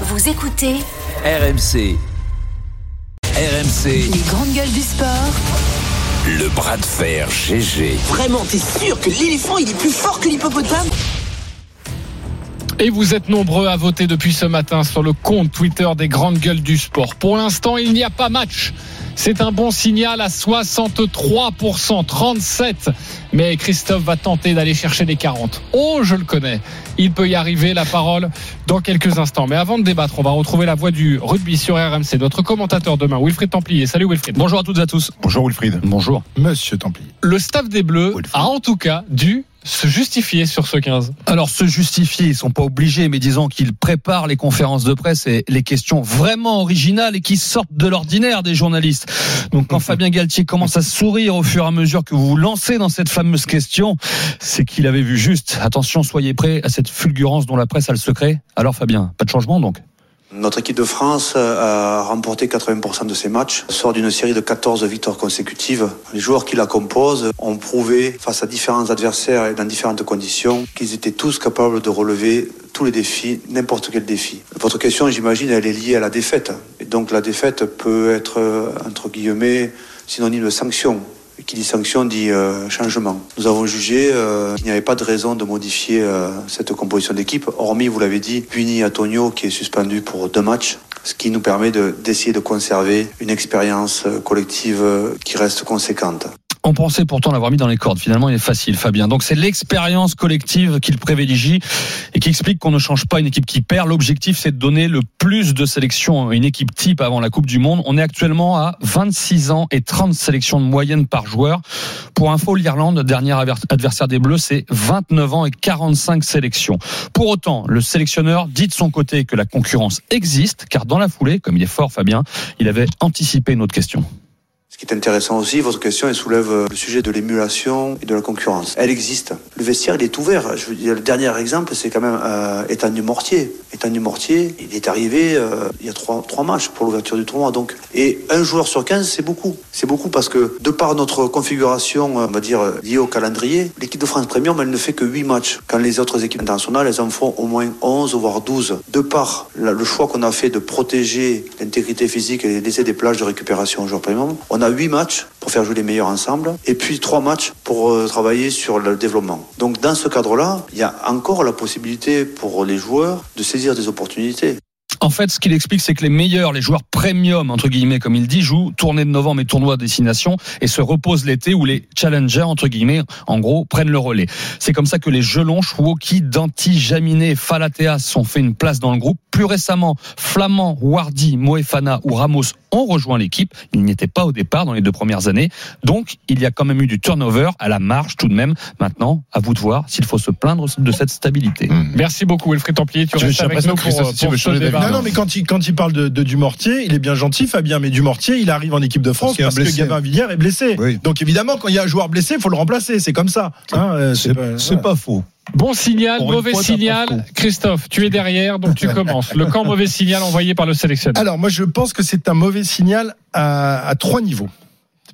Vous écoutez RMC. RMC, les grandes gueules du sport. le bras de fer GG. Vraiment, t'es sûr que l'éléphant il est plus fort que l'hippopotame? Et vous êtes nombreux à voter depuis ce matin sur le compte Twitter des grandes gueules du sport. Pour l'instant, il n'y a pas match. C'est un bon signal à 63%, 37. Mais Christophe va tenter d'aller chercher les 40. Oh, je le connais. Il peut y arriver, la parole dans quelques instants. Mais avant de débattre, on va retrouver la voix du rugby sur RMC. Notre commentateur demain, Wilfried Templier. Salut Wilfried. Bonjour à toutes et à tous. Bonjour Wilfried. Bonjour. Monsieur Templier. Le staff des Bleus Wilfried. a en tout cas dû se justifier sur ce 15. Alors se justifier, ils sont pas obligés, mais disons qu'ils préparent les conférences de presse et les questions vraiment originales et qui sortent de l'ordinaire des journalistes. Donc quand Fabien Galtier commence à sourire au fur et à mesure que vous vous lancez dans cette fameuse question, c'est qu'il avait vu juste. Attention, soyez prêts à cette fulgurance dont la presse a le secret. Alors Fabien, pas de changement donc? Notre équipe de France a remporté 80% de ses matchs, sort d'une série de 14 victoires consécutives. Les joueurs qui la composent ont prouvé face à différents adversaires et dans différentes conditions qu'ils étaient tous capables de relever tous les défis, n'importe quel défi. Votre question, j'imagine, elle est liée à la défaite. Et donc la défaite peut être, euh, entre guillemets, synonyme de sanction. Qui dit sanction dit euh, changement. Nous avons jugé euh, qu'il n'y avait pas de raison de modifier euh, cette composition d'équipe, hormis, vous l'avez dit, Puni Antonio qui est suspendu pour deux matchs, ce qui nous permet de- d'essayer de, conserver une expérience euh, collective qui reste conséquente. On pensait pourtant l'avoir mis dans les cordes. Finalement, il est facile, Fabien. Donc c'est l'expérience collective qu'il privilégie et qui explique qu'on ne change pas une équipe qui perd. L'objectif, c'est de donner le plus de sélections à une équipe type avant la Coupe du Monde. On est actuellement à 26 ans et 30 sélections de moyenne par joueur. Pour info, l'Irlande, dernier adver- adversaire des Bleus, c'est 29 ans et 45 sélections. Pour autant, le sélectionneur dit de son côté que la concurrence existe, car dans la foulée, comme il est fort, Fabien, il avait anticipé une autre question. Ce qui est intéressant aussi, votre question, elle soulève euh, le sujet de l'émulation et de la concurrence. Elle existe. Le vestiaire, il est ouvert. Je veux dire, le dernier exemple, c'est quand même euh, Ethan Dumortier. Ethan Dumortier, il est arrivé euh, il y a trois, trois matchs pour l'ouverture du tournoi. Donc, et un joueur sur 15, c'est beaucoup. C'est beaucoup parce que de par notre configuration, euh, on va dire, euh, liée au calendrier, l'équipe de France Premium, elle ne fait que 8 matchs. Quand les autres équipes internationales, elles en font au moins 11, voire 12. De par le choix qu'on a fait de protéger l'intégrité physique et laisser des plages de récupération aux joueurs premium, on a 8 matchs pour faire jouer les meilleurs ensemble et puis 3 matchs pour euh, travailler sur le développement. Donc dans ce cadre-là, il y a encore la possibilité pour les joueurs de saisir des opportunités. En fait, ce qu'il explique, c'est que les meilleurs, les joueurs premium, entre guillemets, comme il dit, jouent tournée de novembre et tournoi destination et se reposent l'été où les challengers, entre guillemets, en gros, prennent le relais. C'est comme ça que les Gelons, Chouoki, Danti, Jaminet et Falatea sont fait une place dans le groupe. Plus récemment, Flamand, Wardy, Moefana ou Ramos ont rejoint l'équipe. Ils n'y étaient pas au départ dans les deux premières années. Donc, il y a quand même eu du turnover à la marge tout de même. Maintenant, à vous de voir s'il faut se plaindre de cette stabilité. Merci beaucoup Wilfried Templier. Tu restes avec nous pour, pour changer débat. Non, Non, mais quand il, quand il parle de, de Dumortier, il est bien gentil, Fabien, mais Dumortier, il arrive en équipe de France Parce parce, que blessé. Gabin Villiers est blessé. Oui. Donc évidemment, quand il y a un joueur blessé, il faut le remplacer. C'est comme ça. Hein, euh, c'est pas- C'est pas faux. Bon signal, Pour mauvais fois, signal. Christophe, tu es derrière, donc tu commences. Le camp mauvais signal envoyé par le sélectionneur. Alors moi, je pense que c'est un mauvais signal à, à trois niveaux.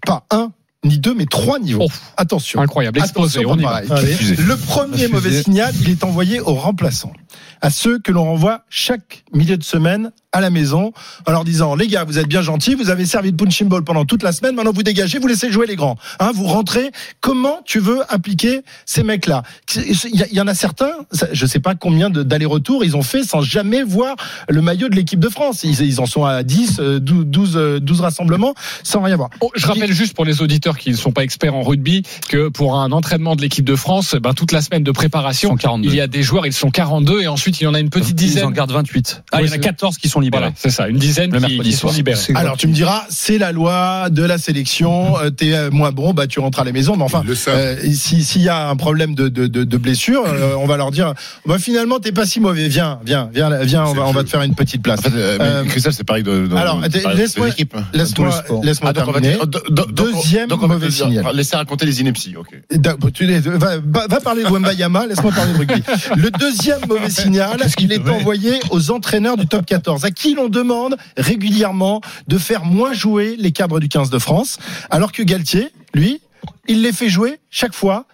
Pas un ni deux, mais trois niveaux. Oh. Attention. Incroyable, Attention, on y va. Le premier mauvais signal, il est envoyé aux remplaçants, à ceux que l'on renvoie chaque milieu de semaine à la maison, en leur disant les gars, vous êtes bien gentils, vous avez servi de punching ball pendant toute la semaine, maintenant vous dégagez, vous laissez jouer les grands, hein, vous rentrez. Comment tu veux impliquer ces mecs-là? Il y, a- il y en a certains, je sais pas combien de- d'allers-retours ils ont fait sans jamais voir le maillot de l'équipe de France. Ils, ils en sont à 10, euh, 12, 12, euh, 12 rassemblements sans rien voir. Oh, je rappelle juste pour les auditeurs qui ne sont pas experts en rugby que pour un entraînement de l'équipe de France, ben, toute la semaine de Ils préparation, sont 42. il y a des joueurs, ils sont 42 et ensuite il y en a une petite Ils en dizaine. gardent 28. Ah, Oui, il y en a c'est- 14 qui sont libérés. Voilà, c'est ça, une dizaine Le qui, mercredi qui sont soir. libérés. Alors tu me diras, c'est la loi de la sélection. euh, T'es euh, moins bon, bah tu rentres à la maison. Mais enfin, Ils euh, si s'il y a un problème de de, de, de blessure, euh, on va leur dire, bah finalement t'es pas si mauvais. Viens, viens, viens, viens. On va on va te faire une petite place. En fait, euh, mais Euh, Christophe, c'est pareil de. alors, laisse-moi- hein, Laisse-moi, terminer. donc- Deuxième mauvais signal. Laissez raconter les inepties, ok. Da- tu les- va, va- va parler de Wembayama, laisse-moi parler de rugby. Le deuxième mauvais signal, il est envoyé aux entraîneurs du top 14, à qui l'on demande régulièrement de faire moins jouer les cadres du 15 de France, alors que Galtier, lui, il les fait jouer chaque fois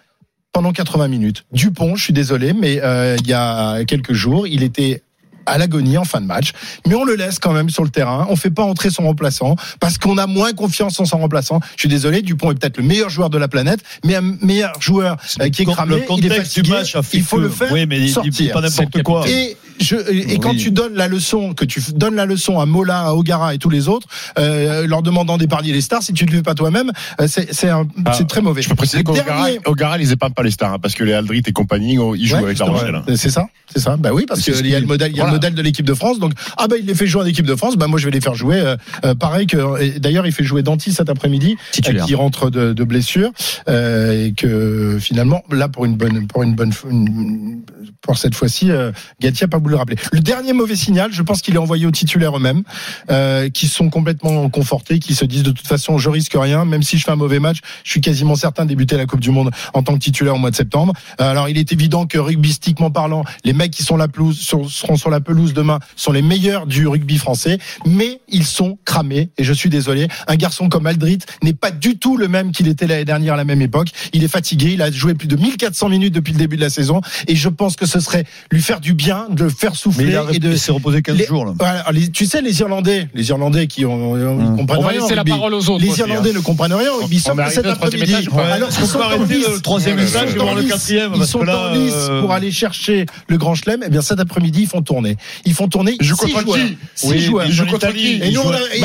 pendant 80 minutes. Dupont, je suis désolé, mais euh, il y a quelques jours, il était à l'agonie en fin de match, mais on le laisse quand même sur le terrain. On fait pas entrer son remplaçant parce qu'on a moins confiance en son remplaçant. Je suis désolé, Dupont est peut-être le meilleur joueur de la planète, mais un meilleur joueur euh, qui est Le cramé, il est contexte du match a fait il faut que- le faire Oui, mais il dit sortir. pas n'importe quoi. Et, je, et quand tu donnes la leçon, que tu donnes la leçon à Mola, à Ogara et tous les autres, euh, leur demandant d'épargner les stars, si tu ne le fais pas toi-même, euh, c'est Ah, très mauvais. Je peux préciser qu'Ogara, Ogara, ils épargnent pas les stars, hein, parce que les Aldrit et compagnie, oh, ils jouent Ouais, avec la. Rochelle. C'est ça, c'est ça. Bah oui, parce qu'il y a le modèle, il y a voilà. le modèle de l'équipe de France. Donc ah bah il les fait jouer en équipe de France. Bah moi je vais les faire jouer. euh, euh, pareil que d'ailleurs il fait jouer Danti cet après-midi, euh, qui rentre de, de blessure euh, et que finalement là pour une bonne pour une bonne une- pour cette fois-ci euh, Gatti a pas le rappeler. Le dernier mauvais signal, je pense qu'il est envoyé aux titulaires eux-mêmes, euh, qui sont complètement confortés, qui se disent de toute façon je risque rien, même si je fais un mauvais match, je suis quasiment certain de débuter la Coupe du Monde en tant que titulaire au mois de septembre. Euh, Alors il est évident que rugbystiquement parlant, les mecs qui sont la pelouse seront sur la pelouse demain sont les meilleurs du rugby français, mais ils sont cramés et je suis désolé. Un garçon comme Aldrit n'est pas du tout le même qu'il était l'année dernière à la même époque. Il est fatigué, il a joué plus de 1400 minutes depuis le début de la saison et je pense que ce serait lui faire du bien de faire Mais souffler il, a, et de il s'est reposé 15 les- jours, là. voilà, les- tu sais les Irlandais, les Irlandais qui ont, ils Hum. comprennent On va rien la parole aux autres. Les aussi, Irlandais hein. ne comprennent rien va que cet après-midi, alors sont le troisième étage et ils sont le en lice, quatrième Ils sont en lice euh, pour aller chercher le grand chelem. Eh bien, cet après-midi, ils font tourner. Ils font tourner Ils jouent six contre joueurs. qui Six joueurs. ils jouent contre qui Et nous, on a, et- et- et-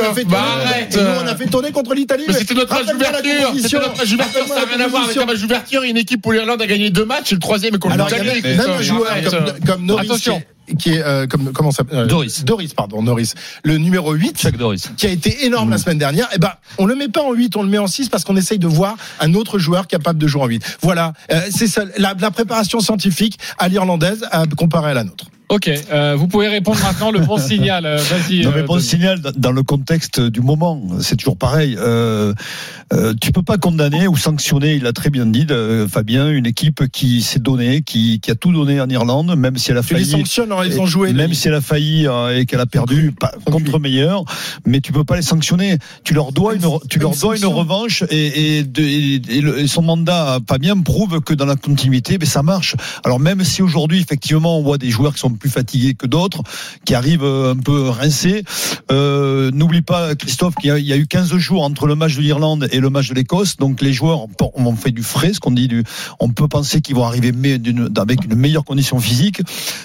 et fait tourner, arrête. et nous, on a fait tourner contre l'Italie. Mais c'était notre match d'ouverture. C'était notre match d'ouverture. Ça n'a rien à voir avec un match d'ouverture. Une équipe où l'Irlande a gagné deux matchs et le troisième est contre l'Italie. même, même un joueur Comme, comme Norris, Attention. Qui est, euh, comme, comment ça s'appelle euh, Doris. Doris, pardon, Norris. Le numéro 8, Chuck Doris. qui a été énorme la semaine dernière, eh ben, on le met pas en 8, on le met en 6 parce qu'on essaye de voir un autre joueur capable de jouer en 8. Voilà, euh, c'est ça, la, la préparation scientifique à l'irlandaise à comparer à la nôtre. Ok, euh, vous pouvez répondre maintenant le bon signal. Vas-y. Non mais bon Denis. signal dans- le contexte du moment, c'est toujours pareil. Euh, euh, tu peux pas condamner ou sanctionner, il l'a très bien dit euh, Fabien, une équipe qui s'est donnée, qui, qui a tout donné en Irlande, même si elle a Tu les failli. sanctionnes ont joué. Même si elle a failli euh, et qu'elle a perdu contre meilleur, mais tu peux pas les sanctionner. Tu leur dois une, tu leur dois une revanche et, et, de- et- et le- et son mandat pas bien prouve que dans la continuité, mais ça marche. Alors même si aujourd'hui effectivement on voit des joueurs qui sont plus fatigués que d'autres, qui arrivent euh, un peu rincés, euh, n'oublie pas Christophe qu'il y, a- il y a eu 15 jours entre le match de l'Irlande et le match de l'Écosse, donc les joueurs ont, ont fait du frais, ce qu'on dit, du, on peut penser qu'ils vont arriver mais avec une meilleure condition physique.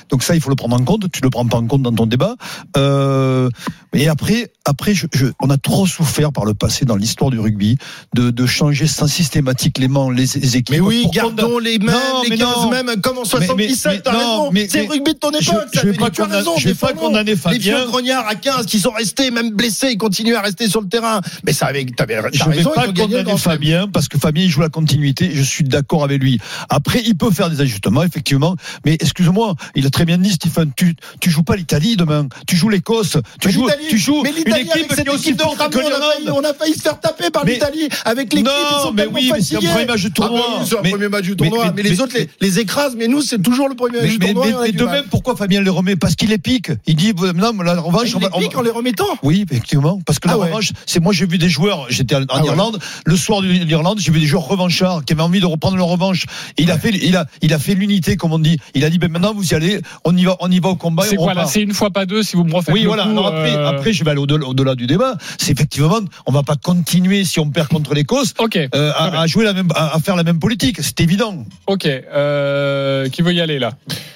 Donc ça, il faut le prendre en compte. Tu le prends pas en compte dans ton débat. Euh, et après, après, je, je- on a trop souffert par le passé dans l'histoire du rugby de, de changer sans systématiquement les, les équipes. Mais oui, gardons les mêmes, Non, les mais 15 non. mêmes, comme en Mais- 77, mais- t'as raison. C'est le rugby de ton époque, je ça vais fait- pas tu as raison, je vais pas condamner Les Fabien. vieux grognards à 15 qui sont restés, même blessés, ils continuent à rester sur le terrain. Mais ça avait, t'avais, t'as Je ne vais raison, pas condamner. Fabien parce que Fabien il joue la continuité. Je suis d'accord avec lui. Après, il peut faire des ajustements effectivement. Mais excuse-moi, il a très bien dit Stephen. Tu tu joues pas l'Italie demain. Tu joues l'Écosse. Tu Mais joues tu joues mais une l'Italie, équipe avec cette équipe de que on, a failli, l'Irlande. on a failli se faire taper par l'Italie avec l'équipe. Non, sont mais oui, mais c'est premier match tournoi. Ah, oui, c'est premier match du tournoi. Mais, les autres les, les écrasent. Mais nous, c'est toujours le premier match du tournoi. mais- du de même, pourquoi Fabien les remet? Parce qu'il les pique. Il dit non, mais la revanche, Il on va- les pique en les remettant. Oui, effectivement. Parce que Ah la ouais. revanche, c'est moi j'ai vu des joueurs, j'étais en, Ah. Irlande, le soir de l'Irlande, j'ai vu des joueurs revanchards qui avaient envie de reprendre leur revanche. Il a fait, il a, il a fait l'unité, comme on dit. Il a dit, ben maintenant vous y allez, on y va, on y va au combat. et C'est quoi là. C'est une fois pas deux si vous me refaites Oui, le voilà. coup, Alors après, euh, après, je vais aller au-delà, du débat. C'est effectivement, on va pas continuer si on perd contre l'Écosse. Ok, euh, à, à jouer la même, à, à faire la même politique, c'est évident. ok. Euh, qui veut y aller là?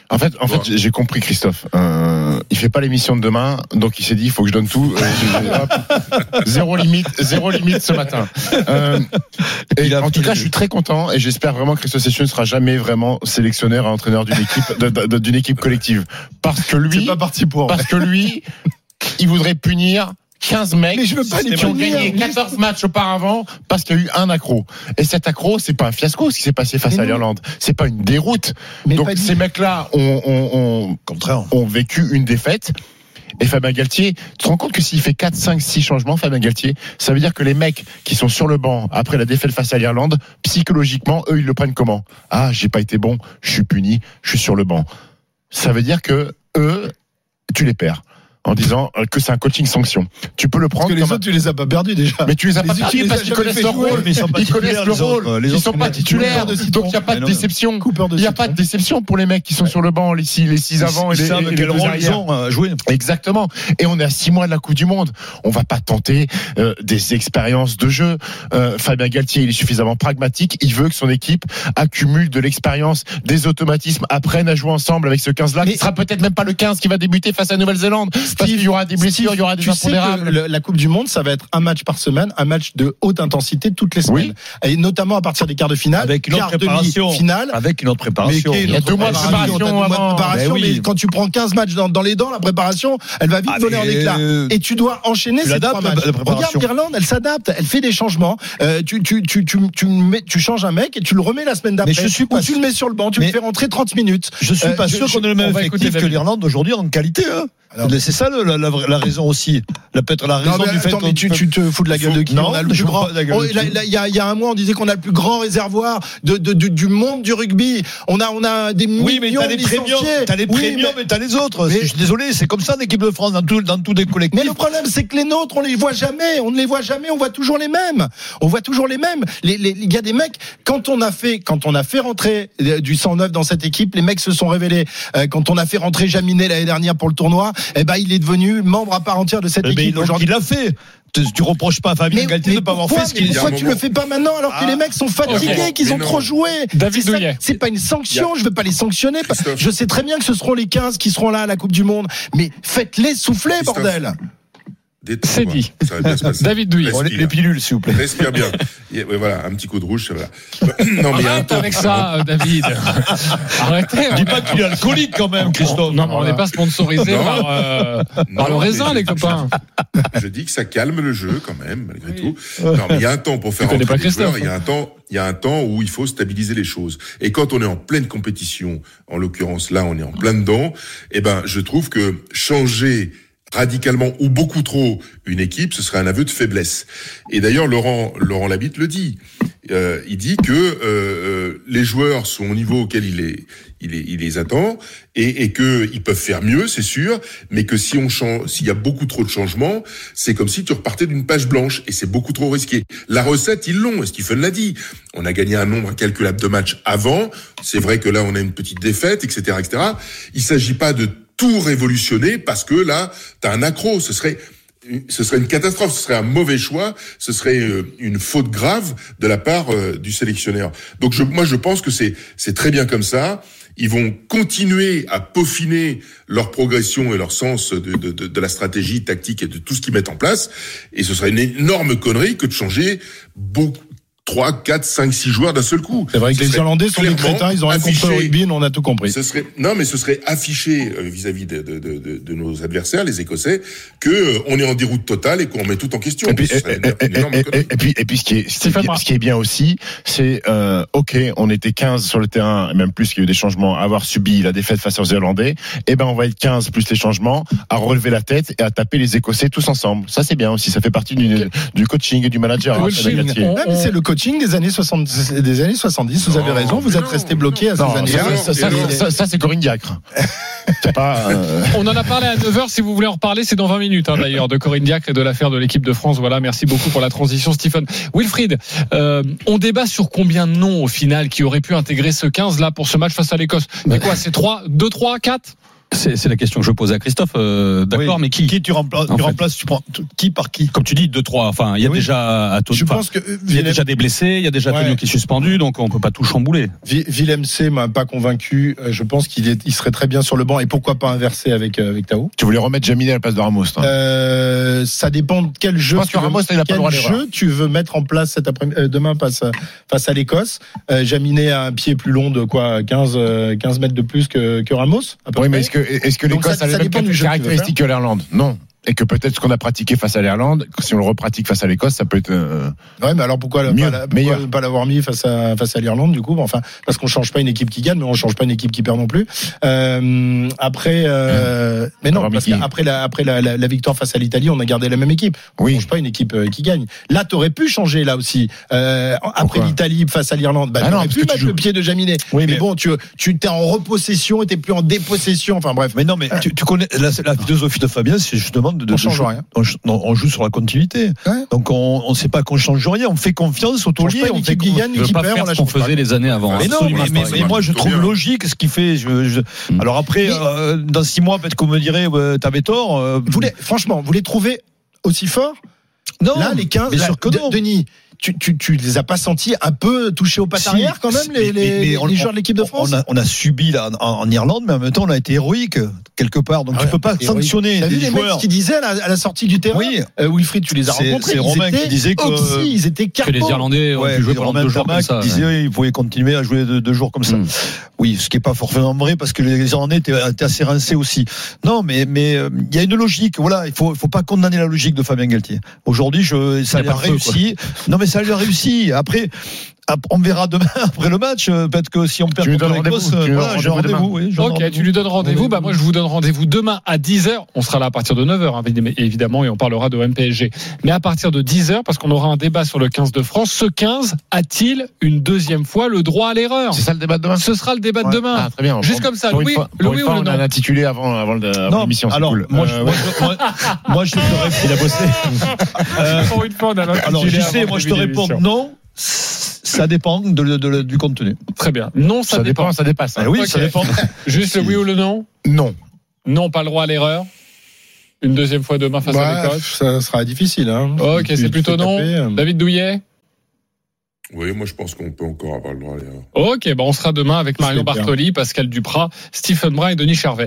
En fait, en fait, j'ai- compris Christophe. Euh, il fait pas l'émission de demain, donc il s'est dit, il faut que je donne tout. Euh, zéro limite, zéro limite ce matin. Euh, et en tout cas, je suis très content et j'espère vraiment que Christophe Session ne sera jamais vraiment sélectionneur et entraîneur d'une équipe, d'une équipe collective, parce que lui, pas parti pour. parce que lui, il voudrait punir 15 mecs Mais je veux pas les qui ont gagné 14 matchs auparavant parce qu'il y a eu un accro. Et cet accro, c'est pas un fiasco ce qui s'est passé face Mais à l'Irlande. C'est pas une déroute. Mais Donc ces mecs-là ont, ont, ont, Contraire. ont vécu une défaite. Et Fabien Galtier, tu te rends compte que s'il fait 4, 5, 6 changements, Fabien Galtier, ça veut dire que les mecs qui sont sur le banc après la défaite face à l'Irlande, psychologiquement, eux, ils le prennent comment? Ah, j'ai pas été bon, je suis puni, je suis sur le banc. Ça veut dire que eux, tu les perds. En disant euh, que c'est un coaching sanction. Tu peux le Parce prendre que les comme un- autres, tu les as pas perdus déjà. mais tu les as Les pas les parce qu'ils connaissent leur rôle. ils Ils connaissent le autres. rôle. Ils sont pas titulaires. de. Donc il n'y a pas de déception. Il n'y a pas de déception pour les mecs qui sont sur le banc, les six, les six avant et Ils les, savent et quel rôle ils ont à jouer. Exactement. Et on est à six mois de la Coupe du Monde. On va pas tenter euh, des expériences de jeu. Euh, Fabien Galtier, il est suffisamment pragmatique. Il veut que son équipe accumule de l'expérience, des automatismes, apprenne à jouer ensemble avec ce 15-là. Mais- qui sera peut-être même pas le 15 qui va débuter face à Nouvelle-Zélande. Parce qu'il y aura des blessures, il y aura des tu sais que impondérables. le- la Coupe du Monde, ça va être un match par semaine, un match de haute intensité toutes les semaines. Et notamment à partir des quarts de finale, Avec une autre préparation. finale. Avec une autre préparation. Mais Il y a deux mois de préparation mois de avant. préparation, Ben oui. mais quand tu prends 15 matchs dans, dans les dents, la préparation, elle va vite Ah, voler en éclats. euh, Et tu dois enchaîner tu ces l'adaptes, trois la- matchs. la préparation. Regarde l'Irlande, elle s'adapte, elle fait des changements. Euh, tu, tu, tu, tu, tu, mets- tu changes un mec et tu le remets la semaine d'après. Mais je suis Ou pas tu le mets sur le banc, tu le fais rentrer 30 minutes. Je suis Euh, pas je- sûr qu'on ait le même effectif que l'Irlande aujourd'hui en qualité. Hein. C'est ça le- la, la, la raison aussi. La peut-être la raison Non, mais du fait attends, qu'on- mais tu, tu te fous de la gueule de qui? Non, On a le plus grand. Oh, Il y, y a un mois, on disait qu'on a le plus grand réservoir de, de, de- du monde du rugby. On a, on a des Oui, mais millions t'as les premiums, t'as les Oui, premiums mais- et t'as les autres. mais- Je suis désolé, c'est comme ça en équipe de France dans, tout, dans tous les collectifs. Mais le problème, c'est que les nôtres, on les voit jamais. On ne les voit jamais. On voit toujours les mêmes. On voit toujours les mêmes. Les, les, il y a des mecs. Quand on a fait, quand on a fait rentrer euh, du 109 dans cette équipe, les mecs se sont révélés. Euh, quand on a fait rentrer Jaminet l'année dernière pour le tournoi, eh ben, il est devenu membre à part entière de cette Eh ben, équipe aujourd'hui. il l'a fait. Tu, tu reproches pas à Fabien Mais, Galtier mais de ne pas avoir fait ce qu'il pourquoi tu le fais pas maintenant alors que Ah. les mecs sont fatigués, qu'ils ont trop joué? David C'est pas une sanction, je veux pas les sanctionner. Christophe. Je sais très bien que ce seront les 15 qui seront là à la Coupe du Monde, mais faites-les souffler, Christophe. bordel. C'est dit. Ça va bien se passer. David les, Respire. les pilules, s'il vous plaît. Respire bien. Et, voilà, un petit coup de rouge, ça va. Non, mais il y a un Arrête temps. avec ça, euh, David. Arrêtez. Dis pas qu'il est alcoolique quand même, Christophe. Non, mais on n'est pas sponsorisé par, euh, Non, par le raisin, je- les copains. Je dis que ça calme le jeu quand même, malgré tout. Non, mais il y a un temps pour faire rentrer pas les joueurs. Christophe, Il y a un temps, il y a un temps où il faut stabiliser les choses. Et quand on est en pleine compétition, en l'occurrence là, on est en plein dedans. Eh ben, je trouve que changer radicalement ou beaucoup trop une équipe, ce serait un aveu de faiblesse. Et d'ailleurs, Laurent, Laurent Labitte le dit. Euh, il dit que euh, euh, les joueurs sont au niveau auquel il les, il les, il les attend et, et que ils peuvent faire mieux, c'est sûr, mais que si on change, s'il y a beaucoup trop de changements, c'est comme si tu repartais d'une page blanche et c'est beaucoup trop risqué. La recette, ils l'ont, Stephen l'a dit? On a gagné un nombre incalculable de matchs avant. C'est vrai que là, on a une petite défaite, etc., etc. Il s'agit pas de tout révolutionner parce que là, t'as un accro. Ce serait ce serait une catastrophe, ce serait un mauvais choix, ce serait euh, une faute grave de la part euh, du sélectionneur. Donc je, moi je pense que c'est c'est très bien comme ça. Ils vont continuer à peaufiner leur progression et leur sens de, de, de, de la stratégie tactique et de tout ce qu'ils mettent en place. Et ce serait une énorme connerie que de changer beaucoup. 3, 4, 5, 6 joueurs d'un seul coup. C'est vrai que Ce les Irlandais sont des crétins, ils ont rien compris au affiché- rugby, nous on a tout compris. ce serait non, mais ce serait affiché euh, vis-à-vis de, de, de, de, de nos adversaires, les Écossais, que euh, on est en déroute totale et qu'on remet tout en question. Et puis, et- et- et- et puis, et puis, ce qui est, ce qui est bien- Brun. ce qui est bien aussi, c'est, euh, ok, on était 15 sur le terrain, et même plus qu'il y a eu des changements, à avoir subi la défaite face aux Irlandais. Eh ben, on va être 15 plus les changements, à relever la tête et à taper les Écossais tous ensemble. Ça, c'est bien aussi. Ça fait partie du, du coaching et du manager. hein, c'est le coaching des années 60, des années 70. Vous avez raison, vous êtes resté bloqué à ces années-là. ça, ça, ça, c'est Corinne Diacre. pas. euh, On en a parlé à 9h. Si vous voulez en reparler, c'est dans 20 minutes, hein, d'ailleurs, de Corinne Diacre et de l'affaire de l'équipe de France. Voilà, merci beaucoup pour la transition, Stephen. Wilfried, euh, on débat sur combien de noms, au final, qui auraient pu intégrer ce 15-là pour ce match face à l'Écosse. C'est quoi C'est 3, 2, 3, 4 C'est la question que je pose à Christophe. euh, D'accord, Oui. mais qui Qui tu remplaces, En tu fait. remplaces, tu prends qui par qui Comme tu dis, 2-3. Enfin, il y a Oui. déjà à tout. Je pense que euh, il y a déjà des blessés, il y a déjà Ouais. Qui est suspendu, donc on peut pas tout chambouler. Willem C m'a pas convaincu. Euh, Je pense qu'il est, il serait très bien sur le banc et pourquoi pas inverser avec euh, avec Tao. tu voulais remettre Jaminet à la place de Ramos. toi. Euh, ça dépend de quel jeu. pense tu que veux- Ramos, il a pas le quel jeu tu veux mettre en place cet après euh, demain face à, face à l'Écosse. Euh, Jaminet a un pied plus long de quoi 15 euh, 15 mètres de plus que, que Ramos. à peu Oui, mais près. est-ce que, est-ce que l'Écosse a les mêmes caractéristiques que l'Irlande? Non. Et que peut-être ce qu'on a pratiqué face à l'Irlande, si on le repratique face à l'Écosse, ça peut être. euh, Ouais, mais alors pourquoi, Mieux, pas, pourquoi l'avoir mis face à face à l'Irlande du coup? Enfin, parce qu'on change pas une équipe qui gagne, mais on change pas une équipe qui perd non plus. Euh, après, euh, mais non, parce qu'après la après la, la, la victoire face à l'Italie, on a gardé la même équipe. On Oui. change pas une équipe euh, qui gagne. Là, t'aurais pu changer là aussi. Euh, après l'Italie face à l'Irlande, bah, Ah non, t'aurais pu mettre joues- le pied de Jaminet. Oui, mais, mais- bon, tu tu t'es en repossession, et t'es plus en dépossession. Enfin bref. Mais non, mais tu, tu connais la, la philosophie de Fabien, c'est justement de, de On change jouer- rien. On, ch- non, on joue sur la continuité. Ouais. Donc on ne sait pas qu'on change rien. On fait confiance au taulier. On fait qui gagne, pas perd, on ce qu'on pas. faisait les années avant. Mais non, mais, pas. mais- mais moi je trouve logique ce qu'il fait. Je- je- Mm. Alors après, euh, dans six mois, peut-être qu'on me dirait, t'avais tort. euh, Vous les, franchement, vous les trouvez aussi forts non, Là, les 15, bien là, sûr que De- non. Denis, tu, tu, tu les as pas sentis un peu touchés au pas Si, arrière quand même, les, mais- les, mais on- les joueurs de l'équipe de France On a, on a subi là, en, en Irlande, mais en même temps, on a été héroïque quelque part. Donc Ah tu ouais, peux pas héroïque. sanctionner T'as des vu les mecs joueurs. qui disaient à la, à la sortie du terrain Oui. euh, Wilfried, tu les as rencontrés. c'est ils Romain qui disait que- oxy, ils étaient Que les. Irlandais ont Ouais, pu jouer pendant Romain deux jours comme ça. disait ouais. oui, il pouvait continuer à jouer deux, deux jours comme ça. Mm. Oui, ce qui est pas forcément vrai parce que les Irlandais étaient, étaient assez rincés aussi. Non, mais mais euh, il y a une logique. Voilà, il faut faut pas condamner la logique de Fabien Galtier. Aujourd'hui, je ça a lui a feu, réussi. Non, mais ça lui a réussi. Après. Ap- On verra demain après le match. euh, Peut-être que si on perd Tu lui contre donnes l'Écosse, rendez-vous, tu lui voilà, donnes j'ai rendez-vous oui, Ok, tu lui donnes rendez-vous. Bah, moi, je vous donne rendez-vous demain à 10h. On sera là à partir de 9h, évidemment, et on parlera de MPSG. Mais à partir de 10h, parce qu'on aura un débat sur le 15 de France, ce 15 a-t-il une deuxième fois le droit à l'erreur? C'est ça le débat de demain? Ce sera le débat de Ouais. demain. Ah, très bien. Juste Pour- comme ça, fois- une ou fois, le on non a un intitulé avant, l'émission. c'est alors cool. moi, Euh, je, moi, te réponds. Il a bossé. Pour une fois, on a alors je sais, moi je te réponds non. Ça dépend de- de- du contenu. Très bien. Non, ça, Ça dépend. dépend, ça dépasse. hein. Ah oui, ça dépend. Juste le oui ou le non Non. Non, pas le droit à l'erreur. Une deuxième fois demain face à Ouais, l'Écosse. ça sera difficile. Hein. Ok, c'est plutôt non. taper, euh. David Douillet Oui, moi je pense qu'on peut encore avoir le droit à l'erreur. Ok, bah on sera demain avec Marion. Bartoli, Pascal Duprat, Stephen Brun et Denis Charvet.